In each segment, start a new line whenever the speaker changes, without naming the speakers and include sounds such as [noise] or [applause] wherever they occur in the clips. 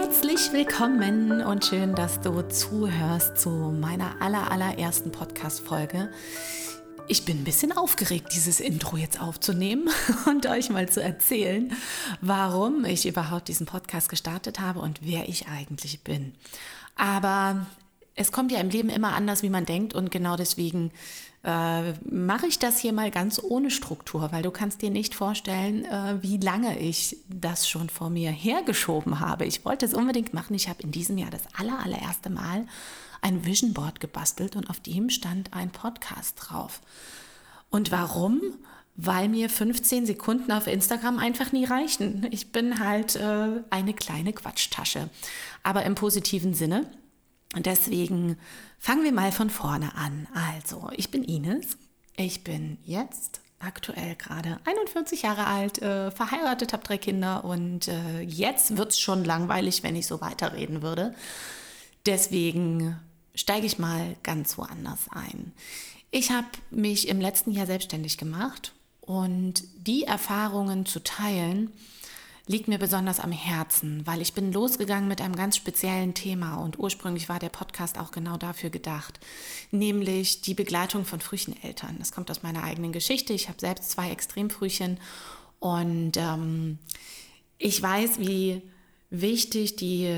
Herzlich willkommen und schön, dass du zuhörst zu meiner aller, allerersten Podcast-Folge. Ich bin ein bisschen aufgeregt, dieses Intro jetzt aufzunehmen [laughs] und euch mal zu erzählen, warum ich überhaupt diesen Podcast gestartet habe und wer ich eigentlich bin. Aber es kommt ja im Leben immer anders, wie man denkt und genau deswegen äh, mache ich das hier mal ganz ohne Struktur, weil du kannst dir nicht vorstellen, äh, wie lange ich das schon vor mir hergeschoben habe. Ich wollte es unbedingt machen. Ich habe in diesem Jahr das aller, allererste Mal ein Vision Board gebastelt und auf dem stand ein Podcast drauf. Und warum? Weil mir 15 Sekunden auf Instagram einfach nie reichen. Ich bin halt äh, eine kleine Quatschtasche, aber im positiven Sinne. Und deswegen fangen wir mal von vorne an. Also, ich bin Ines. Ich bin jetzt aktuell gerade 41 Jahre alt, äh, verheiratet, habe drei Kinder und äh, jetzt wird es schon langweilig, wenn ich so weiterreden würde. Deswegen steige ich mal ganz woanders ein. Ich habe mich im letzten Jahr selbstständig gemacht und die Erfahrungen zu teilen, liegt mir besonders am Herzen, weil ich bin losgegangen mit einem ganz speziellen Thema und ursprünglich war der Podcast auch genau dafür gedacht, nämlich die Begleitung von Frühcheneltern. Das kommt aus meiner eigenen Geschichte. Ich habe selbst zwei Extremfrühchen und ähm, ich weiß, wie wichtig die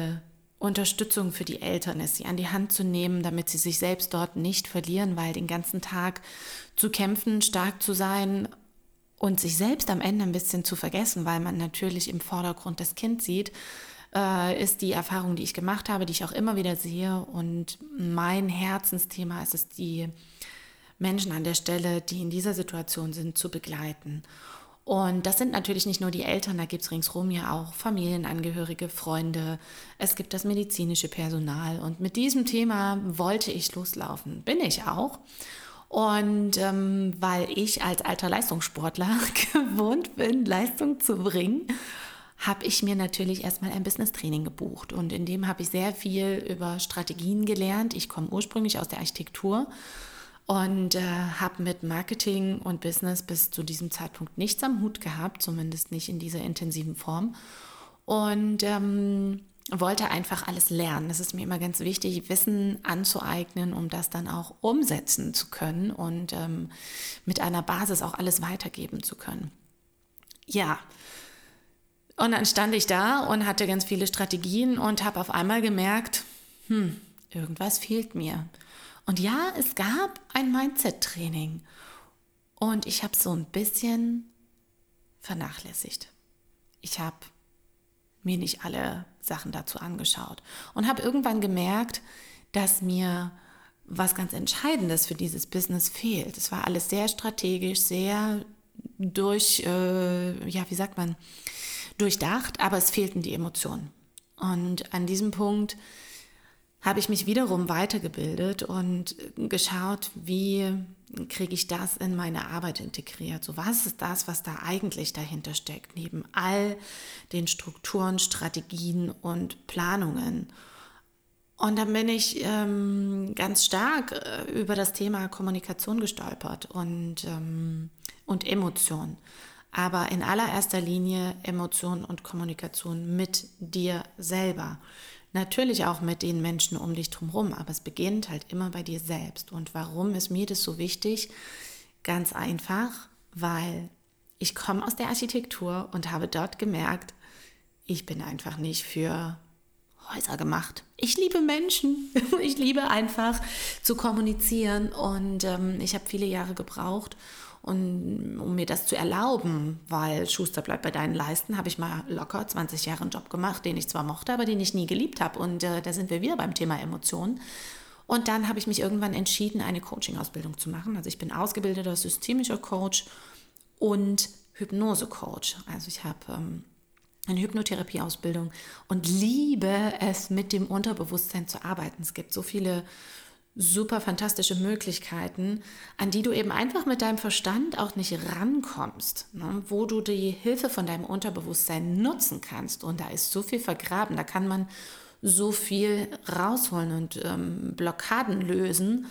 Unterstützung für die Eltern ist, sie an die Hand zu nehmen, damit sie sich selbst dort nicht verlieren, weil den ganzen Tag zu kämpfen, stark zu sein und sich selbst am Ende ein bisschen zu vergessen, weil man natürlich im Vordergrund das Kind sieht, äh, ist die Erfahrung, die ich gemacht habe, die ich auch immer wieder sehe. Und mein Herzensthema ist es, die Menschen an der Stelle, die in dieser Situation sind, zu begleiten. Und das sind natürlich nicht nur die Eltern, da gibt es ringsherum ja auch Familienangehörige, Freunde, es gibt das medizinische Personal. Und mit diesem Thema wollte ich loslaufen, bin ich auch. Und ähm, weil ich als alter Leistungssportler [laughs] gewohnt bin, Leistung zu bringen, habe ich mir natürlich erstmal ein Business-Training gebucht. Und in dem habe ich sehr viel über Strategien gelernt. Ich komme ursprünglich aus der Architektur und äh, habe mit Marketing und Business bis zu diesem Zeitpunkt nichts am Hut gehabt, zumindest nicht in dieser intensiven Form. Und ähm, wollte einfach alles lernen. Es ist mir immer ganz wichtig, Wissen anzueignen, um das dann auch umsetzen zu können und ähm, mit einer Basis auch alles weitergeben zu können. Ja, und dann stand ich da und hatte ganz viele Strategien und habe auf einmal gemerkt, hm, irgendwas fehlt mir. Und ja, es gab ein Mindset-Training und ich habe so ein bisschen vernachlässigt. Ich habe mir nicht alle Sachen dazu angeschaut und habe irgendwann gemerkt, dass mir was ganz Entscheidendes für dieses Business fehlt. Es war alles sehr strategisch, sehr durch, äh, ja, wie sagt man, durchdacht, aber es fehlten die Emotionen. Und an diesem Punkt habe ich mich wiederum weitergebildet und geschaut, wie kriege ich das in meine Arbeit integriert. So was ist das, was da eigentlich dahinter steckt, neben all den Strukturen, Strategien und Planungen. Und dann bin ich ähm, ganz stark äh, über das Thema Kommunikation gestolpert und, ähm, und Emotion. Aber in allererster Linie Emotion und Kommunikation mit dir selber. Natürlich auch mit den Menschen um dich drumherum, aber es beginnt halt immer bei dir selbst. Und warum ist mir das so wichtig? Ganz einfach, weil ich komme aus der Architektur und habe dort gemerkt, ich bin einfach nicht für Häuser gemacht. Ich liebe Menschen. [laughs] Ich liebe einfach zu kommunizieren und ähm, ich habe viele Jahre gebraucht, und um mir das zu erlauben, weil Schuster bleibt bei deinen Leisten, habe ich mal locker 20 Jahre einen Job gemacht, den ich zwar mochte, aber den ich nie geliebt habe. Und äh, da sind wir wieder beim Thema Emotionen. Und dann habe ich mich irgendwann entschieden, eine Coaching-Ausbildung zu machen. Also ich bin ausgebildeter systemischer Coach und Hypnose-Coach. Also ich habe ähm, eine Hypnotherapie-Ausbildung und liebe es, mit dem Unterbewusstsein zu arbeiten. Es gibt so viele super fantastische Möglichkeiten, an die du eben einfach mit deinem Verstand auch nicht rankommst, ne? wo du die Hilfe von deinem Unterbewusstsein nutzen kannst. Und da ist so viel vergraben, da kann man so viel rausholen und ähm, Blockaden lösen,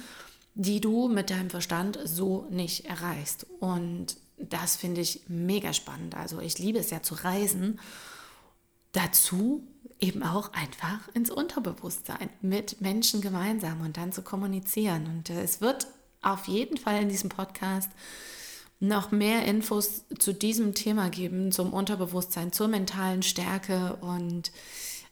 die du mit deinem Verstand so nicht erreichst. Und das finde ich mega spannend. Also ich liebe es ja zu reisen. Dazu eben auch einfach ins Unterbewusstsein mit Menschen gemeinsam und dann zu kommunizieren. Und äh, es wird auf jeden Fall in diesem Podcast noch mehr Infos zu diesem Thema geben, zum Unterbewusstsein, zur mentalen Stärke und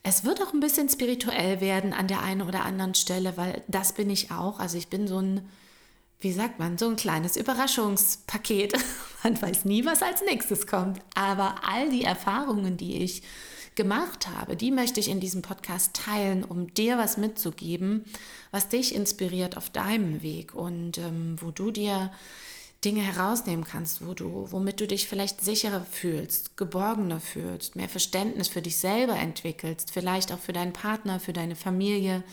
es wird auch ein bisschen spirituell werden an der einen oder anderen Stelle, weil das bin ich auch. Also ich bin so ein, wie sagt man, so ein kleines Überraschungspaket. [laughs] Man weiß nie, was als nächstes kommt. Aber all die Erfahrungen, die ich gemacht habe, die möchte ich in diesem Podcast teilen, um dir was mitzugeben, was dich inspiriert auf deinem Weg und ähm, wo du dir Dinge herausnehmen kannst, wo du, womit du dich vielleicht sicherer fühlst, geborgener fühlst, mehr Verständnis für dich selber entwickelst, vielleicht auch für deinen Partner, für deine Familie,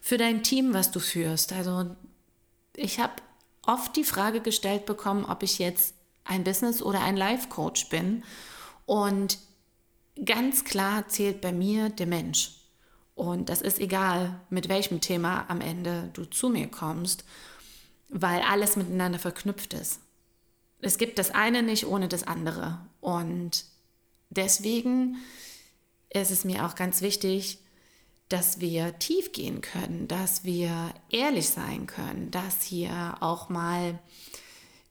für dein Team, was du führst. Also ich habe oft die Frage gestellt bekommen, ob ich jetzt ein Business oder ein Life Coach bin. Und ganz klar zählt bei mir der Mensch. Und das ist egal, mit welchem Thema am Ende du zu mir kommst weil alles miteinander verknüpft ist. Es gibt das eine nicht ohne das andere. Und deswegen ist es mir auch ganz wichtig, dass wir tief gehen können, dass wir ehrlich sein können, dass hier auch mal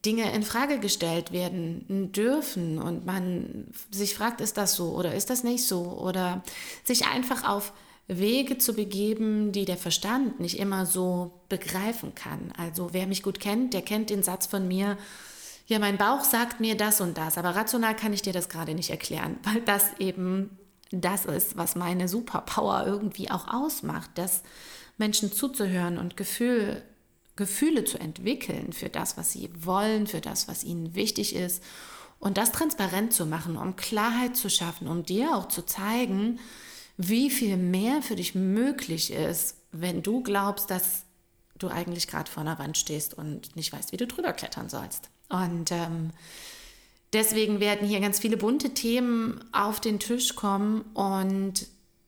Dinge in Frage gestellt werden dürfen und man sich fragt, ist das so oder ist das nicht so oder sich einfach auf Wege zu begeben, die der Verstand nicht immer so begreifen kann. Also wer mich gut kennt, der kennt den Satz von mir, ja, mein Bauch sagt mir das und das, aber rational kann ich dir das gerade nicht erklären, [laughs] weil das eben das ist, was meine Superpower irgendwie auch ausmacht, dass Menschen zuzuhören und Gefühl, Gefühle zu entwickeln für das, was sie wollen, für das, was ihnen wichtig ist und das transparent zu machen, um Klarheit zu schaffen, um dir auch zu zeigen, wie viel mehr für dich möglich ist, wenn du glaubst, dass du eigentlich gerade vor einer Wand stehst und nicht weißt, wie du drüber klettern sollst. Und ähm, deswegen werden hier ganz viele bunte Themen auf den Tisch kommen und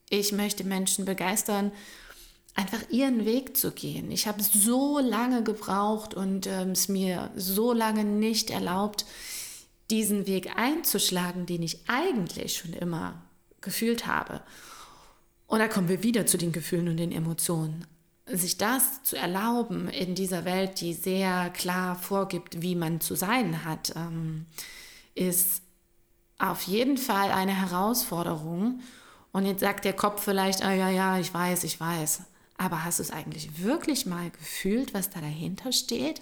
ich möchte Menschen begeistern, einfach ihren Weg zu gehen. Ich habe so lange gebraucht und ähm, es mir so lange nicht erlaubt, diesen Weg einzuschlagen, den ich eigentlich schon immer gefühlt habe. Und da kommen wir wieder zu den Gefühlen und den Emotionen. Sich das zu erlauben in dieser Welt, die sehr klar vorgibt, wie man zu sein hat, ähm, ist auf jeden Fall eine Herausforderung. Und jetzt sagt der Kopf vielleicht, oh, ja, ja, ich weiß, ich weiß. Aber hast du es eigentlich wirklich mal gefühlt, was da dahinter steht?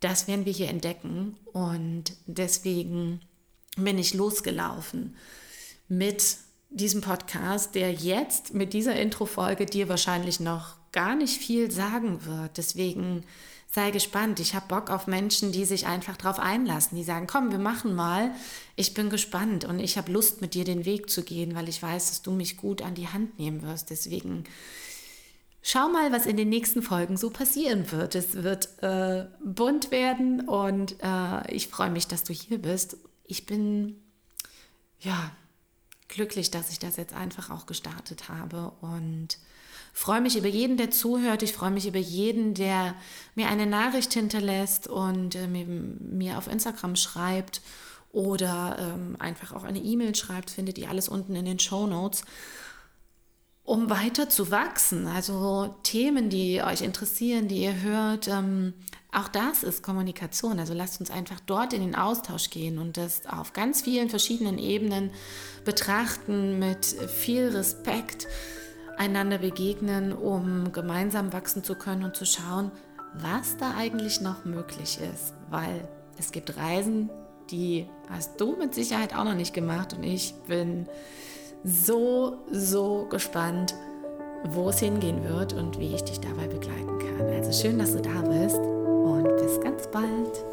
Das werden wir hier entdecken. Und deswegen bin ich losgelaufen mit diesem Podcast, der jetzt mit dieser Intro-Folge dir wahrscheinlich noch gar nicht viel sagen wird. Deswegen sei gespannt. Ich habe Bock auf Menschen, die sich einfach darauf einlassen, die sagen, komm, wir machen mal. Ich bin gespannt und ich habe Lust, mit dir den Weg zu gehen, weil ich weiß, dass du mich gut an die Hand nehmen wirst. Deswegen schau mal, was in den nächsten Folgen so passieren wird. Es wird äh, bunt werden und äh, ich freue mich, dass du hier bist. Ich bin, ja, glücklich, dass ich das jetzt einfach auch gestartet habe und freue mich über jeden, der zuhört. Ich freue mich über jeden, der mir eine Nachricht hinterlässt und äh, mir, mir, auf Instagram schreibt oder ähm, einfach auch eine E-Mail schreibt. Findet ihr alles unten in den Show Notes um weiter zu wachsen. Also Themen, die euch interessieren, die ihr hört, ähm, auch das ist Kommunikation. Also lasst uns einfach dort in den Austausch gehen und das auf ganz vielen verschiedenen Ebenen betrachten, mit viel Respekt einander begegnen, um gemeinsam wachsen zu können und zu schauen, was da eigentlich noch möglich ist. Weil es gibt Reisen, die hast du mit Sicherheit auch noch nicht gemacht und ich bin so, so gespannt, wo es hingehen wird und wie ich dich dabei begleiten kann. Also schön, dass du da bist und bis ganz bald.